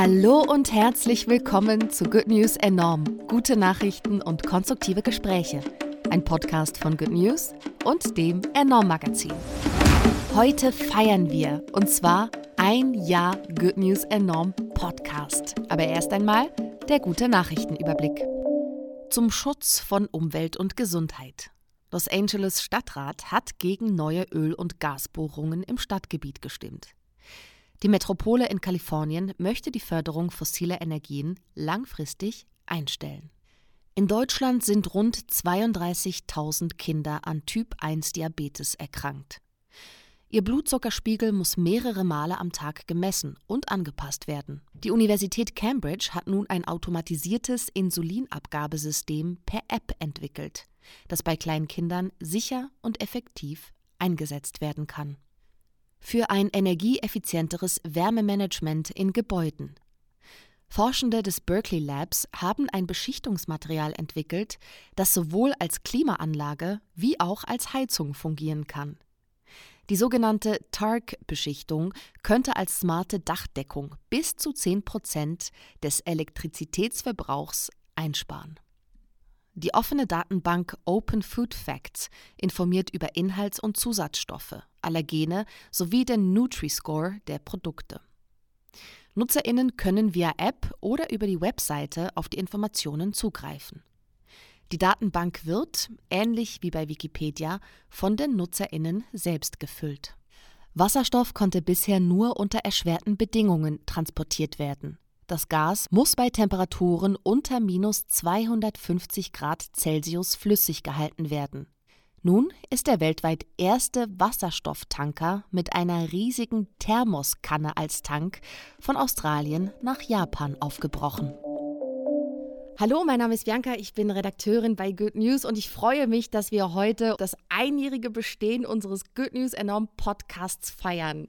Hallo und herzlich willkommen zu Good News Enorm. Gute Nachrichten und konstruktive Gespräche. Ein Podcast von Good News und dem Enorm Magazin. Heute feiern wir und zwar ein Jahr Good News Enorm Podcast. Aber erst einmal der gute Nachrichtenüberblick. Zum Schutz von Umwelt und Gesundheit. Los Angeles Stadtrat hat gegen neue Öl- und Gasbohrungen im Stadtgebiet gestimmt. Die Metropole in Kalifornien möchte die Förderung fossiler Energien langfristig einstellen. In Deutschland sind rund 32.000 Kinder an Typ-1-Diabetes erkrankt. Ihr Blutzuckerspiegel muss mehrere Male am Tag gemessen und angepasst werden. Die Universität Cambridge hat nun ein automatisiertes Insulinabgabesystem per App entwickelt, das bei kleinen Kindern sicher und effektiv eingesetzt werden kann. Für ein energieeffizienteres Wärmemanagement in Gebäuden. Forschende des Berkeley Labs haben ein Beschichtungsmaterial entwickelt, das sowohl als Klimaanlage wie auch als Heizung fungieren kann. Die sogenannte TARC-Beschichtung könnte als smarte Dachdeckung bis zu 10 Prozent des Elektrizitätsverbrauchs einsparen. Die offene Datenbank Open Food Facts informiert über Inhalts- und Zusatzstoffe, Allergene sowie den Nutri-Score der Produkte. NutzerInnen können via App oder über die Webseite auf die Informationen zugreifen. Die Datenbank wird, ähnlich wie bei Wikipedia, von den NutzerInnen selbst gefüllt. Wasserstoff konnte bisher nur unter erschwerten Bedingungen transportiert werden. Das Gas muss bei Temperaturen unter minus 250 Grad Celsius flüssig gehalten werden. Nun ist der weltweit erste Wasserstofftanker mit einer riesigen Thermoskanne als Tank von Australien nach Japan aufgebrochen. Hallo, mein Name ist Bianca, ich bin Redakteurin bei Good News und ich freue mich, dass wir heute das einjährige Bestehen unseres Good News Enorm Podcasts feiern.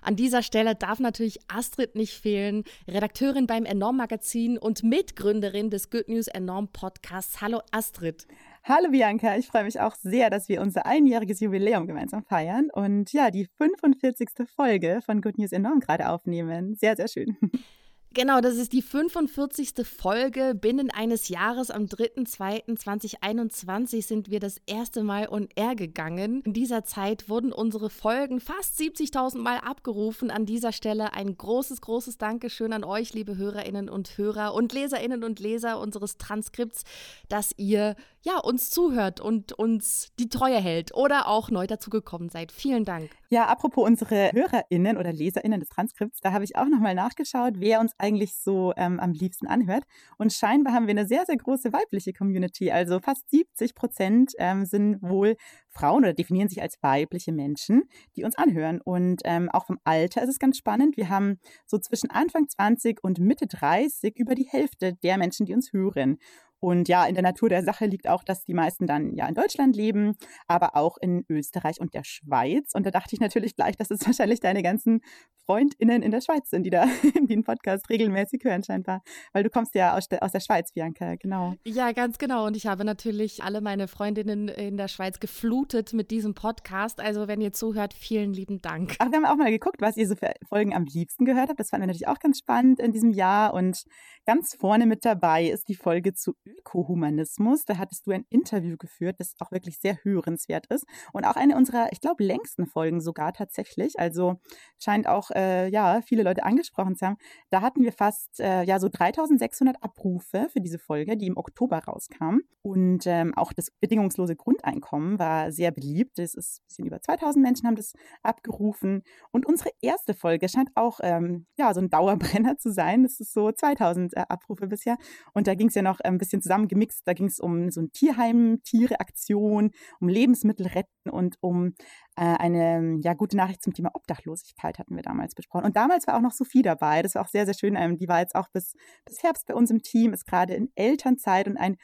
An dieser Stelle darf natürlich Astrid nicht fehlen, Redakteurin beim Enorm Magazin und Mitgründerin des Good News Enorm Podcasts. Hallo Astrid. Hallo Bianca, ich freue mich auch sehr, dass wir unser einjähriges Jubiläum gemeinsam feiern und ja, die 45. Folge von Good News Enorm gerade aufnehmen. Sehr, sehr schön. Genau, das ist die 45. Folge. Binnen eines Jahres am 3.2.2021 sind wir das erste Mal on air gegangen. In dieser Zeit wurden unsere Folgen fast 70.000 Mal abgerufen. An dieser Stelle ein großes, großes Dankeschön an euch, liebe Hörerinnen und Hörer und Leserinnen und Leser unseres Transkripts, dass ihr ja uns zuhört und uns die Treue hält oder auch neu dazugekommen seid. Vielen Dank. Ja, apropos unsere HörerInnen oder LeserInnen des Transkripts, da habe ich auch nochmal nachgeschaut, wer uns eigentlich so ähm, am liebsten anhört. Und scheinbar haben wir eine sehr, sehr große weibliche Community. Also fast 70 Prozent ähm, sind wohl Frauen oder definieren sich als weibliche Menschen, die uns anhören. Und ähm, auch vom Alter ist es ganz spannend. Wir haben so zwischen Anfang 20 und Mitte 30 über die Hälfte der Menschen, die uns hören. Und ja, in der Natur der Sache liegt auch, dass die meisten dann ja in Deutschland leben, aber auch in Österreich und der Schweiz. Und da dachte ich natürlich gleich, dass es wahrscheinlich deine ganzen FreundInnen in der Schweiz sind, die da den Podcast regelmäßig hören scheinbar. Weil du kommst ja aus der, aus der Schweiz, Bianca, genau. Ja, ganz genau. Und ich habe natürlich alle meine Freundinnen in der Schweiz geflutet mit diesem Podcast. Also wenn ihr zuhört, vielen lieben Dank. Aber wir haben auch mal geguckt, was ihr so für Folgen am liebsten gehört habt. Das fanden wir natürlich auch ganz spannend in diesem Jahr. Und ganz vorne mit dabei ist die Folge zu Ökohumanismus. Da hattest du ein Interview geführt, das auch wirklich sehr hörenswert ist und auch eine unserer, ich glaube, längsten Folgen sogar tatsächlich. Also scheint auch äh, ja viele Leute angesprochen zu haben. Da hatten wir fast äh, ja so 3.600 Abrufe für diese Folge, die im Oktober rauskam. Und ähm, auch das bedingungslose Grundeinkommen war sehr beliebt. Das ist ein bisschen über 2.000 Menschen haben das abgerufen. Und unsere erste Folge scheint auch ähm, ja so ein Dauerbrenner zu sein. Das ist so 2.000 äh, Abrufe bisher. Und da ging es ja noch ein bisschen zusammengemixt. Da ging es um so ein Tierheim, Tiereaktion, um Lebensmittel retten und um eine ja, gute Nachricht zum Thema Obdachlosigkeit hatten wir damals besprochen. Und damals war auch noch Sophie dabei. Das war auch sehr, sehr schön. Ähm, die war jetzt auch bis, bis Herbst bei uns im Team, ist gerade in Elternzeit und ein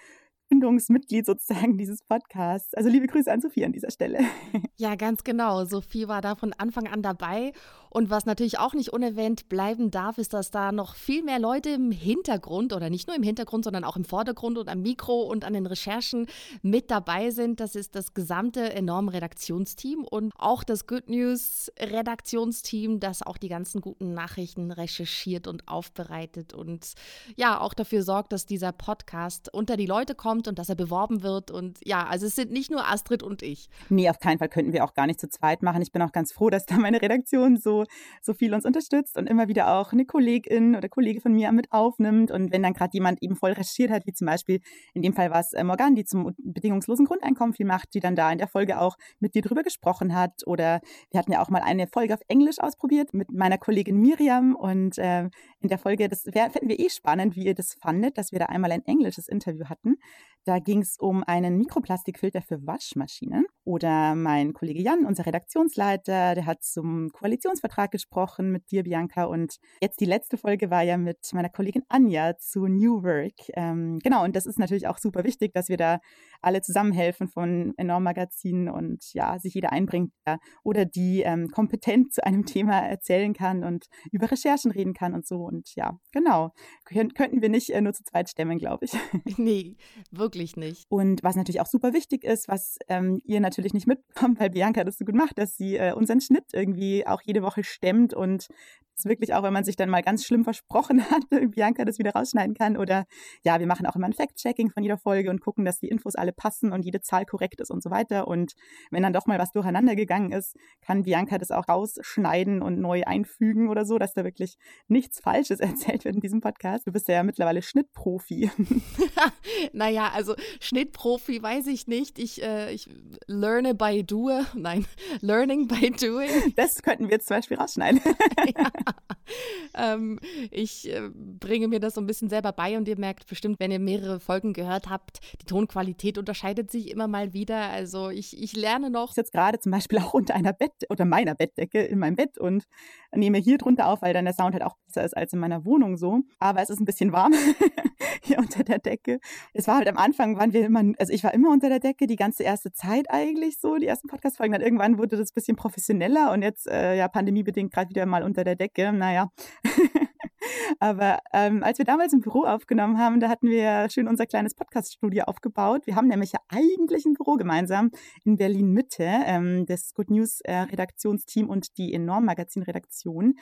Gründungsmitglied sozusagen dieses Podcasts. Also liebe Grüße an Sophie an dieser Stelle. Ja, ganz genau. Sophie war da von Anfang an dabei. Und was natürlich auch nicht unerwähnt bleiben darf, ist, dass da noch viel mehr Leute im Hintergrund oder nicht nur im Hintergrund, sondern auch im Vordergrund und am Mikro und an den Recherchen mit dabei sind. Das ist das gesamte enorme Redaktionsteam und auch das Good News Redaktionsteam, das auch die ganzen guten Nachrichten recherchiert und aufbereitet und ja, auch dafür sorgt, dass dieser Podcast unter die Leute kommt und dass er beworben wird. Und ja, also es sind nicht nur Astrid und ich. Nee, auf keinen Fall könnten wir auch gar nicht zu zweit machen. Ich bin auch ganz froh, dass da meine Redaktion so, so viel uns unterstützt und immer wieder auch eine Kollegin oder Kollege von mir mit aufnimmt. Und wenn dann gerade jemand eben voll recherchiert hat, wie zum Beispiel in dem Fall war es äh, Morgan, die zum bedingungslosen Grundeinkommen viel macht, die dann da in der Folge auch mit dir drüber gesprochen hat. Oder wir hatten ja auch mal eine Folge auf Englisch ausprobiert mit meiner Kollegin Miriam. Und äh, in der Folge, das fänden wir eh spannend, wie ihr das fandet, dass wir da einmal ein englisches Interview hatten. Da ging es um einen Mikroplastikfilter für Waschmaschinen. Oder mein Kollege Jan, unser Redaktionsleiter, der hat zum Koalitionsvertrag gesprochen mit dir, Bianca. Und jetzt die letzte Folge war ja mit meiner Kollegin Anja zu New Work. Ähm, genau, und das ist natürlich auch super wichtig, dass wir da alle zusammenhelfen von Enorm Magazinen und ja, sich jeder einbringt ja, oder die ähm, kompetent zu einem Thema erzählen kann und über Recherchen reden kann und so. Und ja, genau. Kön könnten wir nicht äh, nur zu zweit stemmen, glaube ich. Nee, wirklich nicht. Und was natürlich auch super wichtig ist, was ähm, ihr natürlich nicht mitbekommt, weil Bianca das so gut macht, dass sie äh, unseren Schnitt irgendwie auch jede Woche stemmt und wirklich auch, wenn man sich dann mal ganz schlimm versprochen hat, Bianca das wieder rausschneiden kann. Oder ja, wir machen auch immer ein Fact-Checking von jeder Folge und gucken, dass die Infos alle passen und jede Zahl korrekt ist und so weiter. Und wenn dann doch mal was durcheinander gegangen ist, kann Bianca das auch rausschneiden und neu einfügen oder so, dass da wirklich nichts Falsches erzählt wird in diesem Podcast. Du bist ja mittlerweile Schnittprofi. naja, also Schnittprofi weiß ich nicht. Ich, äh, ich learne by doing. Nein, learning by doing. Das könnten wir jetzt zum Beispiel rausschneiden. ja. ähm, ich äh, bringe mir das so ein bisschen selber bei und ihr merkt bestimmt, wenn ihr mehrere Folgen gehört habt, die Tonqualität unterscheidet sich immer mal wieder. Also ich, ich lerne noch. Ich sitze gerade zum Beispiel auch unter einer Bett oder meiner Bettdecke in meinem Bett und nehme hier drunter auf, weil dann der Sound halt auch besser ist als in meiner Wohnung so. Aber es ist ein bisschen warm hier unter der Decke. Es war halt am Anfang, waren wir immer, also ich war immer unter der Decke die ganze erste Zeit eigentlich so, die ersten Podcast-Folgen. Dann irgendwann wurde das ein bisschen professioneller und jetzt, äh, ja, pandemiebedingt gerade wieder mal unter der Decke. Naja. Aber ähm, als wir damals im Büro aufgenommen haben, da hatten wir schön unser kleines Podcast-Studio aufgebaut. Wir haben nämlich ja eigentlich ein Büro gemeinsam in Berlin Mitte, ähm, das Good News äh, Redaktionsteam und die Enorm Magazin Redaktion.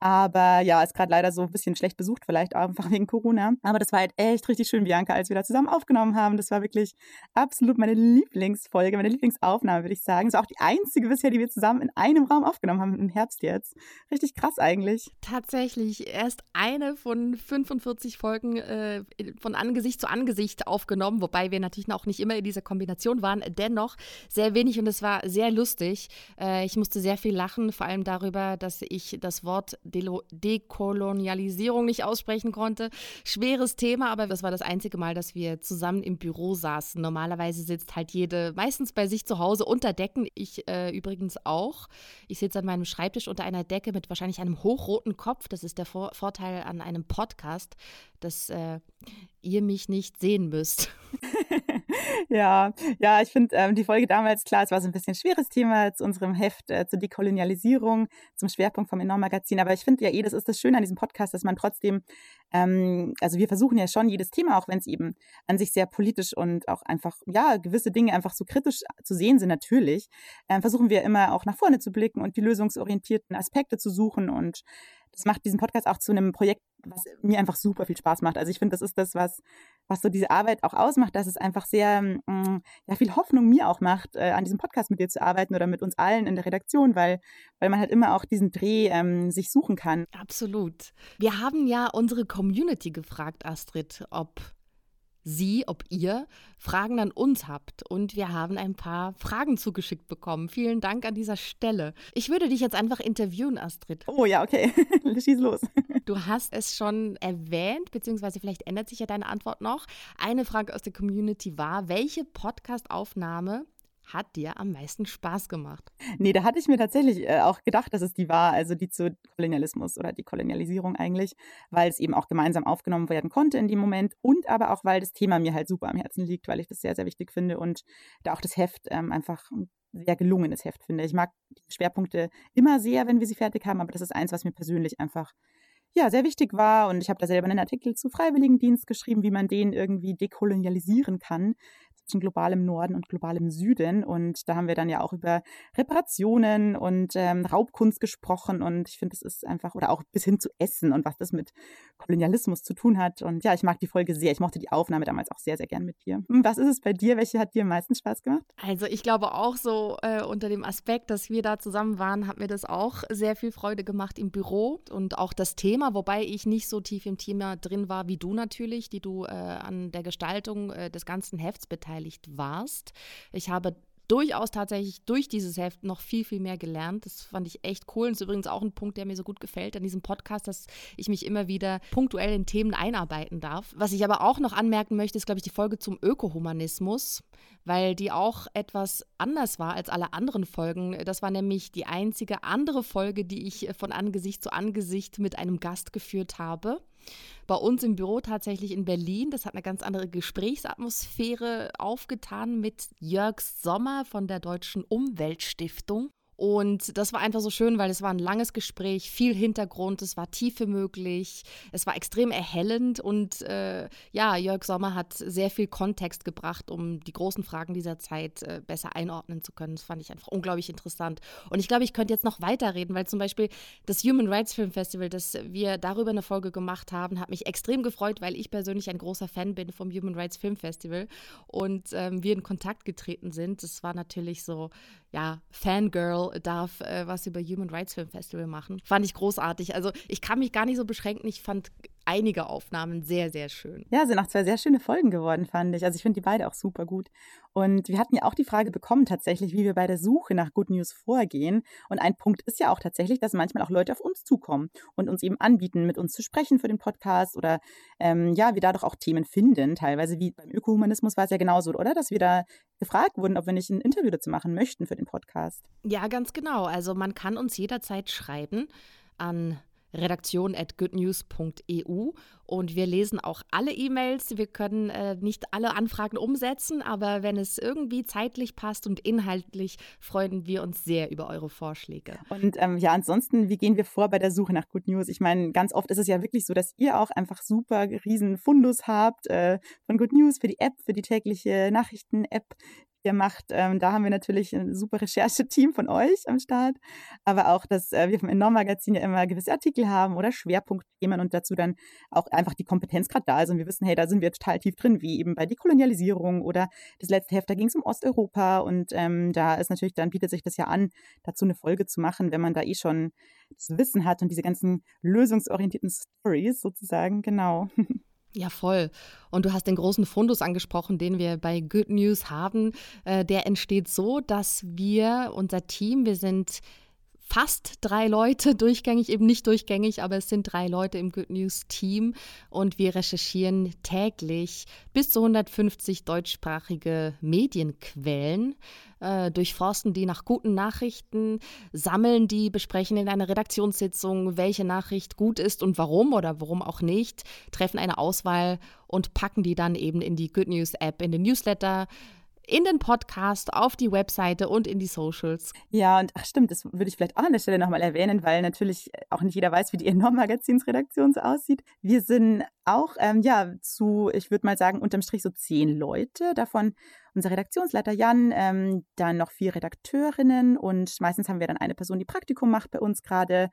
Aber ja, ist gerade leider so ein bisschen schlecht besucht, vielleicht auch einfach wegen Corona. Aber das war halt echt richtig schön, Bianca, als wir da zusammen aufgenommen haben. Das war wirklich absolut meine Lieblingsfolge, meine Lieblingsaufnahme, würde ich sagen. Das auch die einzige bisher, die wir zusammen in einem Raum aufgenommen haben im Herbst jetzt. Richtig krass eigentlich. Tatsächlich erst eine von 45 Folgen äh, von Angesicht zu Angesicht aufgenommen, wobei wir natürlich auch nicht immer in dieser Kombination waren. Dennoch sehr wenig und es war sehr lustig. Äh, ich musste sehr viel lachen, vor allem darüber, dass ich das Wort De Dekolonialisierung nicht aussprechen konnte. Schweres Thema, aber das war das einzige Mal, dass wir zusammen im Büro saßen. Normalerweise sitzt halt jede meistens bei sich zu Hause unter Decken. Ich äh, übrigens auch. Ich sitze an meinem Schreibtisch unter einer Decke mit wahrscheinlich einem hochroten Kopf. Das ist der Vor Vorteil an einem Podcast, dass äh, ihr mich nicht sehen müsst. ja, ja, ich finde ähm, die Folge damals, klar, es war so ein bisschen ein schweres Thema zu unserem Heft äh, zur Dekolonialisierung, zum Schwerpunkt vom Enorm-Magazin. Aber ich finde ja eh, das ist das Schöne an diesem Podcast, dass man trotzdem, ähm, also wir versuchen ja schon jedes Thema, auch wenn es eben an sich sehr politisch und auch einfach, ja, gewisse Dinge einfach so kritisch zu sehen sind, natürlich, äh, versuchen wir immer auch nach vorne zu blicken und die lösungsorientierten Aspekte zu suchen und das macht diesen Podcast auch zu einem Projekt, was mir einfach super viel Spaß macht. Also ich finde, das ist das, was, was so diese Arbeit auch ausmacht, dass es einfach sehr, mh, mm, ja, viel Hoffnung mir auch macht, äh, an diesem Podcast mit dir zu arbeiten oder mit uns allen in der Redaktion, weil, weil man halt immer auch diesen Dreh ähm, sich suchen kann. Absolut. Wir haben ja unsere Community gefragt, Astrid, ob Sie, ob ihr Fragen an uns habt. Und wir haben ein paar Fragen zugeschickt bekommen. Vielen Dank an dieser Stelle. Ich würde dich jetzt einfach interviewen, Astrid. Oh ja, okay. Schieß los. Du hast es schon erwähnt, beziehungsweise vielleicht ändert sich ja deine Antwort noch. Eine Frage aus der Community war, welche Podcast-Aufnahme hat dir am meisten Spaß gemacht? Nee, da hatte ich mir tatsächlich äh, auch gedacht, dass es die war, also die zu Kolonialismus oder die Kolonialisierung eigentlich, weil es eben auch gemeinsam aufgenommen werden konnte in dem Moment und aber auch, weil das Thema mir halt super am Herzen liegt, weil ich das sehr, sehr wichtig finde und da auch das Heft ähm, einfach ein sehr gelungenes Heft finde. Ich mag die Schwerpunkte immer sehr, wenn wir sie fertig haben, aber das ist eins, was mir persönlich einfach ja, sehr wichtig war. Und ich habe da selber einen Artikel zu Freiwilligendienst geschrieben, wie man den irgendwie dekolonialisieren kann zwischen globalem Norden und globalem Süden. Und da haben wir dann ja auch über Reparationen und ähm, Raubkunst gesprochen. Und ich finde, das ist einfach, oder auch bis hin zu Essen und was das mit Kolonialismus zu tun hat. Und ja, ich mag die Folge sehr. Ich mochte die Aufnahme damals auch sehr, sehr gern mit dir. Hm, was ist es bei dir? Welche hat dir am meisten Spaß gemacht? Also ich glaube auch so äh, unter dem Aspekt, dass wir da zusammen waren, hat mir das auch sehr viel Freude gemacht im Büro und auch das Thema, wobei ich nicht so tief im Thema drin war wie du natürlich, die du äh, an der Gestaltung äh, des ganzen Hefts beteiligt beteiligt warst. Ich habe durchaus tatsächlich durch dieses Heft noch viel, viel mehr gelernt. Das fand ich echt cool. Und ist übrigens auch ein Punkt, der mir so gut gefällt an diesem Podcast, dass ich mich immer wieder punktuell in Themen einarbeiten darf. Was ich aber auch noch anmerken möchte, ist, glaube ich, die Folge zum Ökohumanismus, weil die auch etwas anders war als alle anderen Folgen. Das war nämlich die einzige andere Folge, die ich von Angesicht zu Angesicht mit einem Gast geführt habe bei uns im Büro tatsächlich in Berlin. Das hat eine ganz andere Gesprächsatmosphäre aufgetan mit Jörg Sommer von der Deutschen Umweltstiftung. Und das war einfach so schön, weil es war ein langes Gespräch, viel Hintergrund, es war Tiefe möglich, es war extrem erhellend und äh, ja, Jörg Sommer hat sehr viel Kontext gebracht, um die großen Fragen dieser Zeit äh, besser einordnen zu können. Das fand ich einfach unglaublich interessant. Und ich glaube, ich könnte jetzt noch weiterreden, weil zum Beispiel das Human Rights Film Festival, das wir darüber eine Folge gemacht haben, hat mich extrem gefreut, weil ich persönlich ein großer Fan bin vom Human Rights Film Festival und ähm, wir in Kontakt getreten sind. Das war natürlich so, ja, Fangirl darf äh, was über Human Rights Film Festival machen. Fand ich großartig. Also ich kann mich gar nicht so beschränken. Ich fand einige Aufnahmen sehr, sehr schön. Ja, sind auch zwei sehr schöne Folgen geworden, fand ich. Also ich finde die beide auch super gut. Und wir hatten ja auch die Frage bekommen tatsächlich, wie wir bei der Suche nach Good News vorgehen. Und ein Punkt ist ja auch tatsächlich, dass manchmal auch Leute auf uns zukommen und uns eben anbieten, mit uns zu sprechen für den Podcast oder ähm, ja, wir dadurch auch Themen finden. Teilweise wie beim Ökohumanismus war es ja genauso, oder? Dass wir da gefragt wurden, ob wir nicht ein Interview dazu machen möchten für den Podcast. Ja, ganz genau. Also man kann uns jederzeit schreiben an redaktion at goodnews.eu und wir lesen auch alle E-Mails. Wir können äh, nicht alle Anfragen umsetzen, aber wenn es irgendwie zeitlich passt und inhaltlich, freuen wir uns sehr über eure Vorschläge. Und ähm, ja, ansonsten, wie gehen wir vor bei der Suche nach Good News? Ich meine, ganz oft ist es ja wirklich so, dass ihr auch einfach super riesen Fundus habt äh, von Good News für die App, für die tägliche Nachrichten-App, ihr macht. Ähm, da haben wir natürlich ein super Rechercheteam von euch am Start, aber auch, dass äh, wir vom Enorm-Magazin ja immer gewisse Artikel haben oder Schwerpunktthemen und dazu dann auch einfach die Kompetenz gerade da ist und wir wissen, hey, da sind wir total tief drin, wie eben bei Dekolonialisierung oder das letzte Heft, da ging es um Osteuropa und ähm, da ist natürlich, dann bietet sich das ja an, dazu eine Folge zu machen, wenn man da eh schon das Wissen hat und diese ganzen lösungsorientierten Stories sozusagen, genau. Ja, voll. Und du hast den großen Fundus angesprochen, den wir bei Good News haben. Äh, der entsteht so, dass wir, unser Team, wir sind fast drei Leute, durchgängig, eben nicht durchgängig, aber es sind drei Leute im Good News Team und wir recherchieren täglich bis zu 150 deutschsprachige Medienquellen, äh, durchforsten die nach guten Nachrichten, sammeln die, besprechen in einer Redaktionssitzung, welche Nachricht gut ist und warum oder warum auch nicht, treffen eine Auswahl und packen die dann eben in die Good News App, in den Newsletter, in den Podcast, auf die Webseite und in die Socials. Ja, und ach stimmt, das würde ich vielleicht auch an der Stelle nochmal erwähnen, weil natürlich auch nicht jeder weiß, wie die Enorm-Magazinsredaktion so aussieht. Wir sind auch, ähm, ja, zu, ich würde mal sagen, unterm Strich so zehn Leute, davon unser Redaktionsleiter Jan, ähm, dann noch vier Redakteurinnen und meistens haben wir dann eine Person, die Praktikum macht bei uns gerade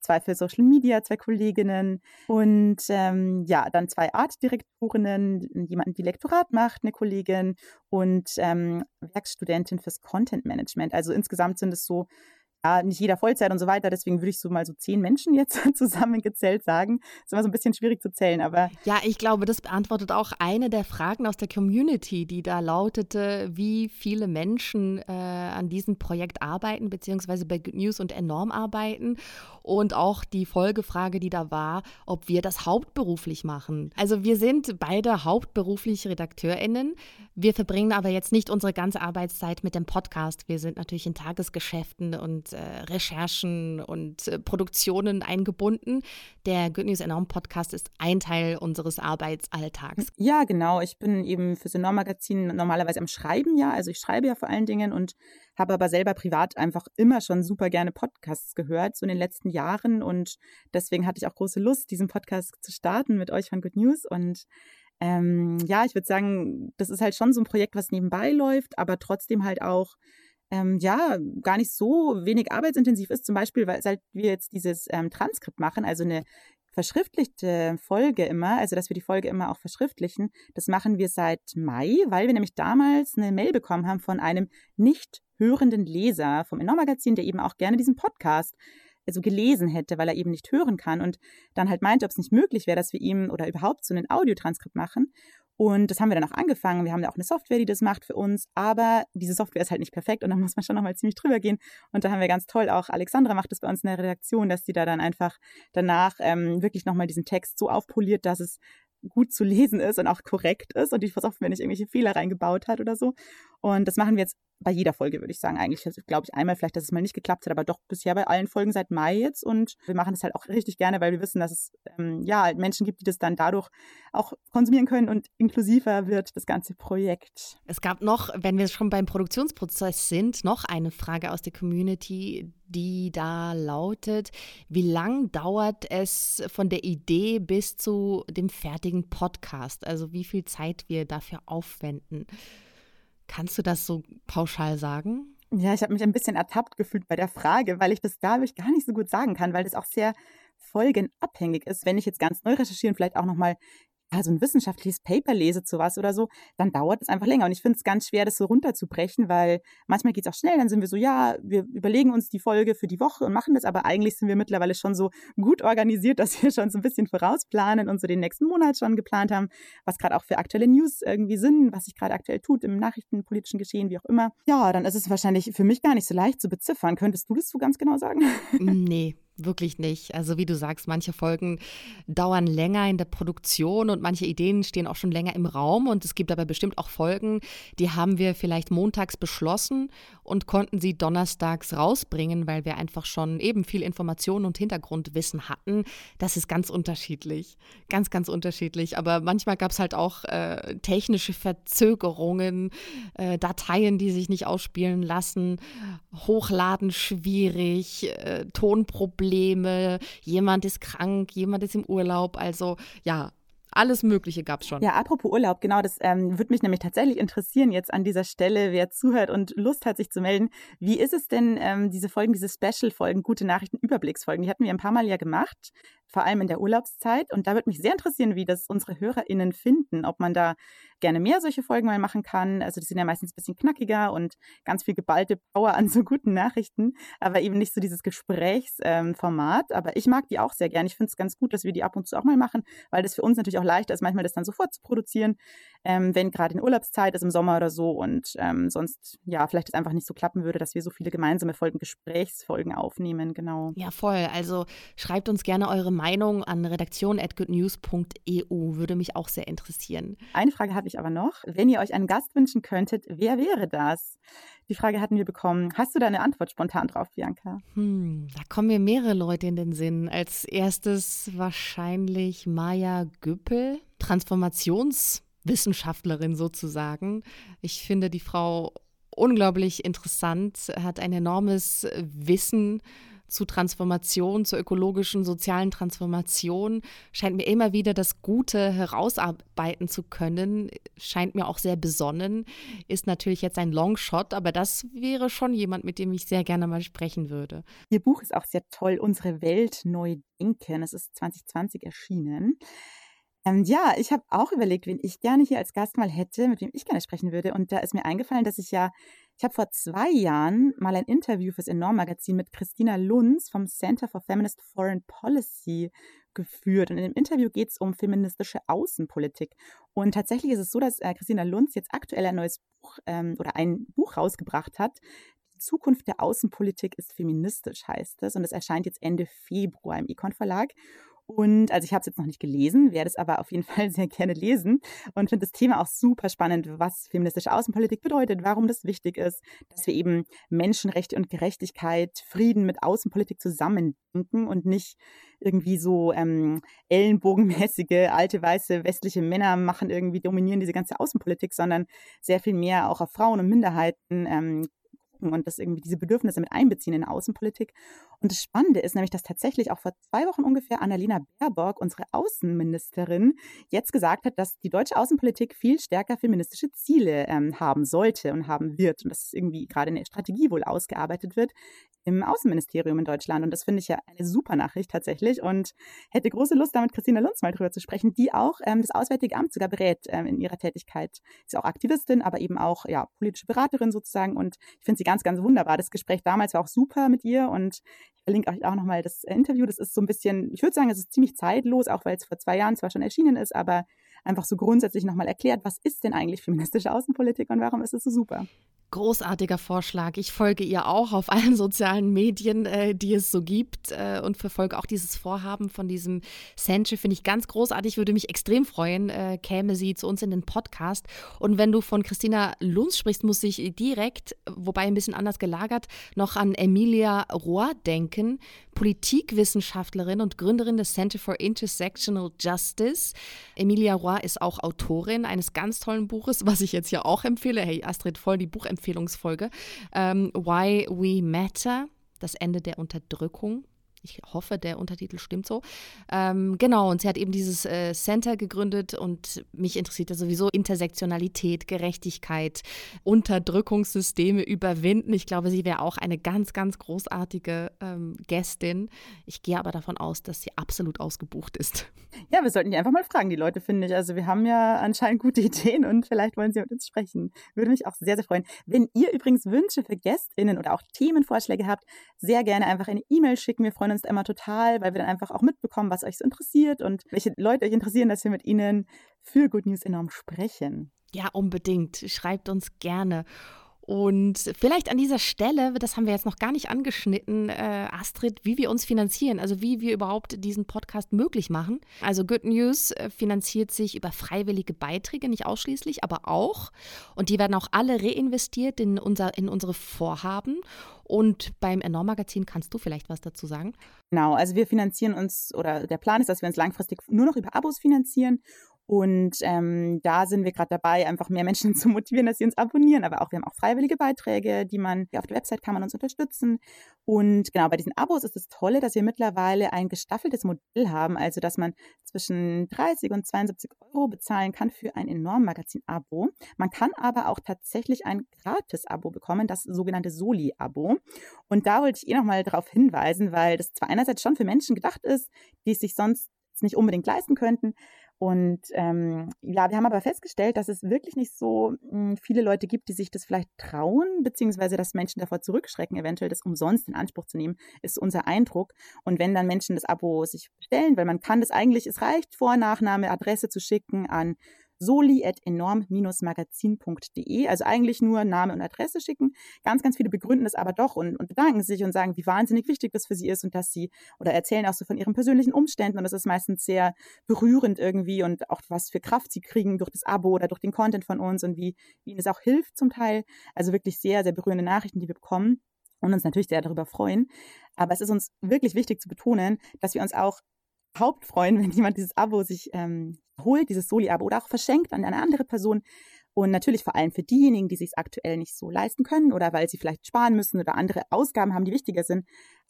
zwei für Social Media, zwei Kolleginnen und ähm, ja, dann zwei Artdirektorinnen, jemanden, die Lektorat macht, eine Kollegin und ähm, Werkstudentin fürs Content Management. Also insgesamt sind es so ja, nicht jeder Vollzeit und so weiter. Deswegen würde ich so mal so zehn Menschen jetzt zusammengezählt sagen. ist immer so ein bisschen schwierig zu zählen, aber. Ja, ich glaube, das beantwortet auch eine der Fragen aus der Community, die da lautete, wie viele Menschen äh, an diesem Projekt arbeiten, beziehungsweise bei Good News und enorm arbeiten. Und auch die Folgefrage, die da war, ob wir das hauptberuflich machen. Also wir sind beide hauptberuflich RedakteurInnen. Wir verbringen aber jetzt nicht unsere ganze Arbeitszeit mit dem Podcast. Wir sind natürlich in Tagesgeschäften und äh, Recherchen und äh, Produktionen eingebunden. Der Good News Enorm Podcast ist ein Teil unseres Arbeitsalltags. Ja, genau. Ich bin eben fürs Enorm Magazin normalerweise am Schreiben, ja. Also ich schreibe ja vor allen Dingen und habe aber selber privat einfach immer schon super gerne Podcasts gehört, so in den letzten Jahren. Und deswegen hatte ich auch große Lust, diesen Podcast zu starten mit euch von Good News. Und ähm, ja, ich würde sagen, das ist halt schon so ein Projekt, was nebenbei läuft, aber trotzdem halt auch ähm, ja, gar nicht so wenig arbeitsintensiv ist. Zum Beispiel, weil seit wir jetzt dieses ähm, Transkript machen, also eine verschriftlichte Folge immer, also dass wir die Folge immer auch verschriftlichen, das machen wir seit Mai, weil wir nämlich damals eine Mail bekommen haben von einem nicht hörenden Leser vom Enorm-Magazin, der eben auch gerne diesen Podcast also gelesen hätte, weil er eben nicht hören kann und dann halt meinte, ob es nicht möglich wäre, dass wir ihm oder überhaupt so ein Audiotranskript machen. Und das haben wir dann auch angefangen. Wir haben da auch eine Software, die das macht für uns. Aber diese Software ist halt nicht perfekt und da muss man schon nochmal ziemlich drüber gehen. Und da haben wir ganz toll auch, Alexandra macht das bei uns in der Redaktion, dass sie da dann einfach danach ähm, wirklich nochmal diesen Text so aufpoliert, dass es gut zu lesen ist und auch korrekt ist und die Software nicht irgendwelche Fehler reingebaut hat oder so. Und das machen wir jetzt bei jeder Folge, würde ich sagen. Eigentlich glaube ich einmal vielleicht, dass es mal nicht geklappt hat, aber doch bisher bei allen Folgen seit Mai jetzt. Und wir machen das halt auch richtig gerne, weil wir wissen, dass es ähm, ja halt Menschen gibt, die das dann dadurch auch konsumieren können und inklusiver wird das ganze Projekt. Es gab noch, wenn wir schon beim Produktionsprozess sind, noch eine Frage aus der Community, die da lautet, wie lang dauert es von der Idee bis zu dem fertigen Podcast? Also wie viel Zeit wir dafür aufwenden? Kannst du das so pauschal sagen? Ja, ich habe mich ein bisschen ertappt gefühlt bei der Frage, weil ich das dadurch gar nicht so gut sagen kann, weil das auch sehr folgenabhängig ist. Wenn ich jetzt ganz neu recherchiere und vielleicht auch nochmal ja, so ein wissenschaftliches Paper lese zu was oder so, dann dauert es einfach länger. Und ich finde es ganz schwer, das so runterzubrechen, weil manchmal geht es auch schnell, dann sind wir so, ja, wir überlegen uns die Folge für die Woche und machen das, aber eigentlich sind wir mittlerweile schon so gut organisiert, dass wir schon so ein bisschen vorausplanen und so den nächsten Monat schon geplant haben, was gerade auch für aktuelle News irgendwie sind, was sich gerade aktuell tut im nachrichtenpolitischen Geschehen, wie auch immer. Ja, dann ist es wahrscheinlich für mich gar nicht so leicht zu beziffern. Könntest du das so ganz genau sagen? Nee, Wirklich nicht. Also wie du sagst, manche Folgen dauern länger in der Produktion und manche Ideen stehen auch schon länger im Raum. Und es gibt aber bestimmt auch Folgen, die haben wir vielleicht montags beschlossen und konnten sie donnerstags rausbringen, weil wir einfach schon eben viel Information und Hintergrundwissen hatten. Das ist ganz unterschiedlich. Ganz, ganz unterschiedlich. Aber manchmal gab es halt auch äh, technische Verzögerungen, äh, Dateien, die sich nicht ausspielen lassen, Hochladen schwierig, äh, Tonprobleme. Probleme, jemand ist krank, jemand ist im Urlaub. Also ja, alles Mögliche gab es schon. Ja, apropos Urlaub, genau, das ähm, würde mich nämlich tatsächlich interessieren jetzt an dieser Stelle, wer zuhört und Lust hat, sich zu melden. Wie ist es denn, ähm, diese Folgen, diese Special-Folgen, gute Nachrichten, Überblicksfolgen, die hatten wir ein paar Mal ja gemacht vor allem in der Urlaubszeit. Und da würde mich sehr interessieren, wie das unsere HörerInnen finden, ob man da gerne mehr solche Folgen mal machen kann. Also die sind ja meistens ein bisschen knackiger und ganz viel geballte Power an so guten Nachrichten, aber eben nicht so dieses Gesprächsformat. Ähm, aber ich mag die auch sehr gerne. Ich finde es ganz gut, dass wir die ab und zu auch mal machen, weil das für uns natürlich auch leichter ist, manchmal das dann sofort zu produzieren, ähm, wenn gerade in Urlaubszeit ist im Sommer oder so und ähm, sonst ja vielleicht es einfach nicht so klappen würde, dass wir so viele gemeinsame Folgen, Gesprächsfolgen aufnehmen. Genau. Ja, voll. Also schreibt uns gerne eure Meinung an redaktion.goodnews.eu. Würde mich auch sehr interessieren. Eine Frage habe ich aber noch. Wenn ihr euch einen Gast wünschen könntet, wer wäre das? Die Frage hatten wir bekommen. Hast du da eine Antwort spontan drauf, Bianca? Hm, da kommen mir mehrere Leute in den Sinn. Als erstes wahrscheinlich Maya Güppel, Transformationswissenschaftlerin sozusagen. Ich finde die Frau unglaublich interessant, hat ein enormes Wissen zu Transformation, zur ökologischen, sozialen Transformation, scheint mir immer wieder das Gute herausarbeiten zu können, scheint mir auch sehr besonnen, ist natürlich jetzt ein Longshot, aber das wäre schon jemand, mit dem ich sehr gerne mal sprechen würde. Ihr Buch ist auch sehr toll, Unsere Welt neu denken. Es ist 2020 erschienen. Ähm, ja, ich habe auch überlegt, wen ich gerne hier als Gast mal hätte, mit wem ich gerne sprechen würde. Und da ist mir eingefallen, dass ich ja, ich habe vor zwei Jahren mal ein Interview fürs Enorm-Magazin mit Christina Lunz vom Center for Feminist Foreign Policy geführt. Und in dem Interview geht es um feministische Außenpolitik. Und tatsächlich ist es so, dass äh, Christina Lunz jetzt aktuell ein neues Buch ähm, oder ein Buch rausgebracht hat. Die Zukunft der Außenpolitik ist feministisch, heißt es. Und es erscheint jetzt Ende Februar im Econ Verlag. Und also ich habe es jetzt noch nicht gelesen, werde es aber auf jeden Fall sehr gerne lesen und finde das Thema auch super spannend, was feministische Außenpolitik bedeutet, warum das wichtig ist, dass wir eben Menschenrechte und Gerechtigkeit, Frieden mit Außenpolitik zusammendenken und nicht irgendwie so ähm, ellenbogenmäßige alte weiße westliche Männer machen irgendwie dominieren diese ganze Außenpolitik, sondern sehr viel mehr auch auf Frauen und Minderheiten ähm, gucken und das irgendwie diese Bedürfnisse mit einbeziehen in Außenpolitik. Und das Spannende ist nämlich, dass tatsächlich auch vor zwei Wochen ungefähr Annalena Baerbock, unsere Außenministerin, jetzt gesagt hat, dass die deutsche Außenpolitik viel stärker feministische Ziele ähm, haben sollte und haben wird. Und dass irgendwie gerade in der Strategie wohl ausgearbeitet wird im Außenministerium in Deutschland. Und das finde ich ja eine super Nachricht tatsächlich und hätte große Lust, damit Christina Lunz mal drüber zu sprechen, die auch ähm, das Auswärtige Amt sogar berät ähm, in ihrer Tätigkeit. Ist auch Aktivistin, aber eben auch ja, politische Beraterin sozusagen. Und ich finde sie ganz, ganz wunderbar. Das Gespräch damals war auch super mit ihr und ich verlinke euch auch nochmal das Interview. Das ist so ein bisschen, ich würde sagen, es ist ziemlich zeitlos, auch weil es vor zwei Jahren zwar schon erschienen ist, aber einfach so grundsätzlich nochmal erklärt, was ist denn eigentlich feministische Außenpolitik und warum ist es so super. Großartiger Vorschlag. Ich folge ihr auch auf allen sozialen Medien, äh, die es so gibt äh, und verfolge auch dieses Vorhaben von diesem Center. Finde ich ganz großartig. Würde mich extrem freuen, äh, käme sie zu uns in den Podcast. Und wenn du von Christina Lunz sprichst, muss ich direkt, wobei ein bisschen anders gelagert, noch an Emilia Rohr denken, Politikwissenschaftlerin und Gründerin des Center for Intersectional Justice. Emilia Rohr ist auch Autorin eines ganz tollen Buches, was ich jetzt hier auch empfehle. Hey Astrid, voll die Buchempfehlung Empfehlungsfolge. Ähm, Why We Matter, das Ende der Unterdrückung ich hoffe, der Untertitel stimmt so. Ähm, genau, und sie hat eben dieses äh, Center gegründet und mich interessiert ja sowieso Intersektionalität, Gerechtigkeit, Unterdrückungssysteme überwinden. Ich glaube, sie wäre auch eine ganz, ganz großartige ähm, Gästin. Ich gehe aber davon aus, dass sie absolut ausgebucht ist. Ja, wir sollten die einfach mal fragen, die Leute, finde ich. Also wir haben ja anscheinend gute Ideen und vielleicht wollen sie mit uns sprechen. Würde mich auch sehr, sehr freuen. Wenn ihr übrigens Wünsche für GästInnen oder auch Themenvorschläge habt, sehr gerne einfach eine E-Mail schicken. Wir freuen uns immer total, weil wir dann einfach auch mitbekommen, was euch so interessiert und welche Leute euch interessieren, dass wir mit ihnen für Good News enorm sprechen. Ja, unbedingt. Schreibt uns gerne. Und vielleicht an dieser Stelle, das haben wir jetzt noch gar nicht angeschnitten, äh, Astrid, wie wir uns finanzieren, also wie wir überhaupt diesen Podcast möglich machen. Also Good News äh, finanziert sich über freiwillige Beiträge, nicht ausschließlich, aber auch. Und die werden auch alle reinvestiert in, unser, in unsere Vorhaben. Und beim Enorm Magazin kannst du vielleicht was dazu sagen? Genau, also wir finanzieren uns, oder der Plan ist, dass wir uns langfristig nur noch über Abos finanzieren und ähm, da sind wir gerade dabei, einfach mehr Menschen zu motivieren, dass sie uns abonnieren. Aber auch wir haben auch freiwillige Beiträge, die man auf der Website kann man uns unterstützen. Und genau bei diesen Abos ist das Tolle, dass wir mittlerweile ein gestaffeltes Modell haben, also dass man zwischen 30 und 72 Euro bezahlen kann für ein enorm Magazin-Abo. Man kann aber auch tatsächlich ein Gratis-Abo bekommen, das sogenannte Soli-Abo. Und da wollte ich eh nochmal darauf hinweisen, weil das zwar einerseits schon für Menschen gedacht ist, die es sich sonst nicht unbedingt leisten könnten, und ähm, ja, wir haben aber festgestellt, dass es wirklich nicht so mh, hm, viele Leute gibt, die sich das vielleicht trauen, beziehungsweise dass Menschen davor zurückschrecken, eventuell das umsonst in Anspruch zu nehmen, ist unser Eindruck. Und wenn dann Menschen das Abo sich bestellen, weil man kann das eigentlich, es reicht, Vor-, Nachname, Adresse zu schicken an soli.enorm-magazin.de. Also eigentlich nur Name und Adresse schicken. Ganz, ganz viele begründen das aber doch und, und bedanken sich und sagen, wie wahnsinnig wichtig das für sie ist und dass sie oder erzählen auch so von ihren persönlichen Umständen und das ist meistens sehr berührend irgendwie und auch was für Kraft sie kriegen durch das Abo oder durch den Content von uns und wie, wie ihnen es auch hilft zum Teil. Also wirklich sehr, sehr berührende Nachrichten, die wir bekommen und uns natürlich sehr darüber freuen. Aber es ist uns wirklich wichtig zu betonen, dass wir uns auch freuen, wenn jemand dieses Abo sich ähm, holt, dieses Soli-Abo oder auch verschenkt an eine andere Person. Und natürlich vor allem für diejenigen, die sich aktuell nicht so leisten können oder weil sie vielleicht sparen müssen oder andere Ausgaben haben, die wichtiger sind.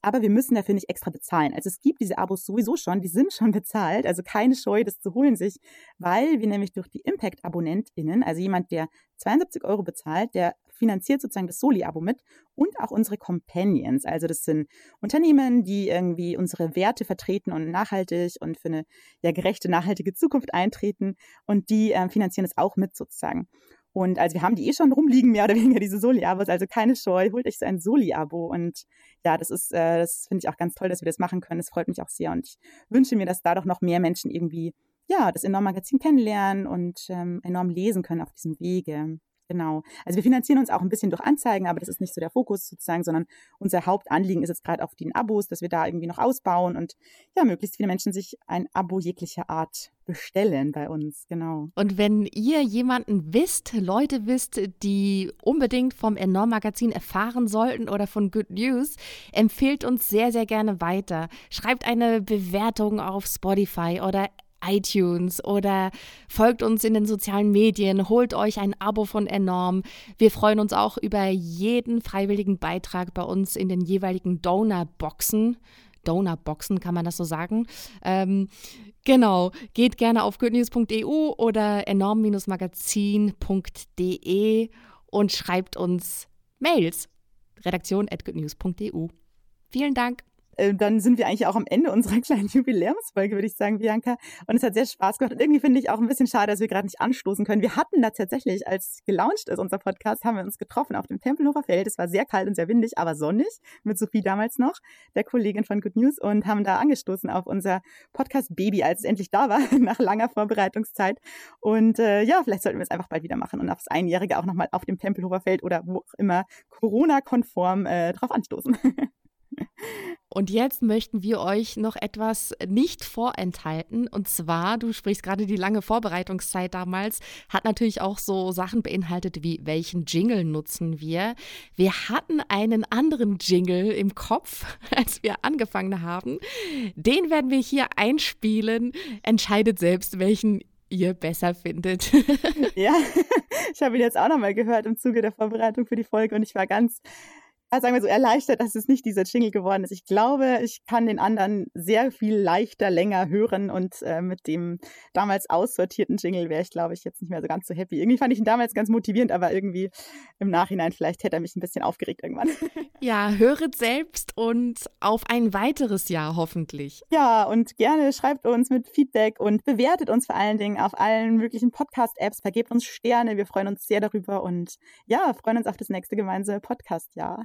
Aber wir müssen dafür nicht extra bezahlen. Also es gibt diese Abos sowieso schon, die sind schon bezahlt, also keine Scheu, das zu holen sich, weil wir nämlich durch die Impact-AbonnentInnen, also jemand, der 72 Euro bezahlt, der finanziert sozusagen das Soli-Abo mit und auch unsere Companions. Also das sind Unternehmen, die irgendwie unsere Werte vertreten und nachhaltig und für eine ja, gerechte, nachhaltige Zukunft eintreten und die äh, finanzieren es auch mit sozusagen. Und also wir haben die eh schon rumliegen, mehr oder weniger, diese Soli-Abos. Also keine Scheu, holt euch so ein Soli-Abo. Und ja, das ist, äh, das finde ich auch ganz toll, dass wir das machen können. Das freut mich auch sehr. Und ich wünsche mir, dass da doch noch mehr Menschen irgendwie, ja, das enorm Magazin kennenlernen und ähm, enorm lesen können auf diesem Wege. Genau. Also wir finanzieren uns auch ein bisschen durch Anzeigen, aber das ist nicht so der Fokus sozusagen, sondern unser Hauptanliegen ist jetzt gerade auf den Abos, dass wir da irgendwie noch ausbauen und ja, möglichst viele Menschen sich ein Abo jeglicher Art bestellen bei uns, genau. Und wenn ihr jemanden wisst, Leute wisst, die unbedingt vom Enorm Magazin erfahren sollten oder von Good News, empfehlt uns sehr, sehr gerne weiter. Schreibt eine Bewertung auf Spotify oder iTunes oder folgt uns in den sozialen Medien, holt euch ein Abo von Enorm. Wir freuen uns auch über jeden freiwilligen Beitrag bei uns in den jeweiligen Donor-Boxen. Donor-Boxen, kann man das so sagen? Ähm, genau, geht gerne auf goodnews.eu oder enorm-magazin.de und schreibt uns Mails. Redaktion at goodnews.eu. Vielen Dank. Äh, dann sind wir eigentlich auch am Ende unserer kleinen Jubiläumsfolge, würde ich sagen, Bianca. Und es hat sehr Spaß gemacht. Und irgendwie finde ich auch ein bisschen schade, dass wir gerade nicht anstoßen können. Wir hatten da tatsächlich, als gelauncht ist unser Podcast, haben wir uns getroffen auf dem Tempelhofer Feld. Es war sehr kalt und sehr windig, aber sonnig, mit Sophie damals noch, der Kollegin von Good News, und haben da angestoßen auf unser Podcast Baby, als es endlich da war, nach langer Vorbereitungszeit. Und äh, ja, vielleicht sollten wir es einfach bald wieder machen und aufs Einjährige auch nochmal auf dem Tempelhofer Feld oder wo auch immer Corona-konform äh, drauf anstoßen. Und jetzt möchten wir euch noch etwas nicht vorenthalten. Und zwar, du sprichst gerade die lange Vorbereitungszeit damals, hat natürlich auch so Sachen beinhaltet wie, welchen Jingle nutzen wir? Wir hatten einen anderen Jingle im Kopf, als wir angefangen haben. Den werden wir hier einspielen. Entscheidet selbst, welchen ihr besser findet. ja, ich habe ihn jetzt auch nochmal gehört im Zuge der Vorbereitung für die Folge und ich war ganz sagen wir so, erleichtert, dass es nicht dieser Jingle geworden ist. Ich glaube, ich kann den anderen sehr viel leichter, länger hören und äh, mit dem damals aussortierten Jingle wäre ich, glaube ich, jetzt nicht mehr so ganz so happy. Irgendwie fand ich ihn damals ganz motivierend, aber irgendwie im Nachhinein vielleicht hätte er mich ein bisschen aufgeregt irgendwann. Ja, höret selbst und auf ein weiteres Jahr hoffentlich. Ja, und gerne schreibt uns mit Feedback und bewertet uns vor allen Dingen auf allen möglichen Podcast-Apps, vergebt uns Sterne, wir freuen uns sehr darüber und ja, freuen uns auf das nächste gemeinsame Podcast-Jahr.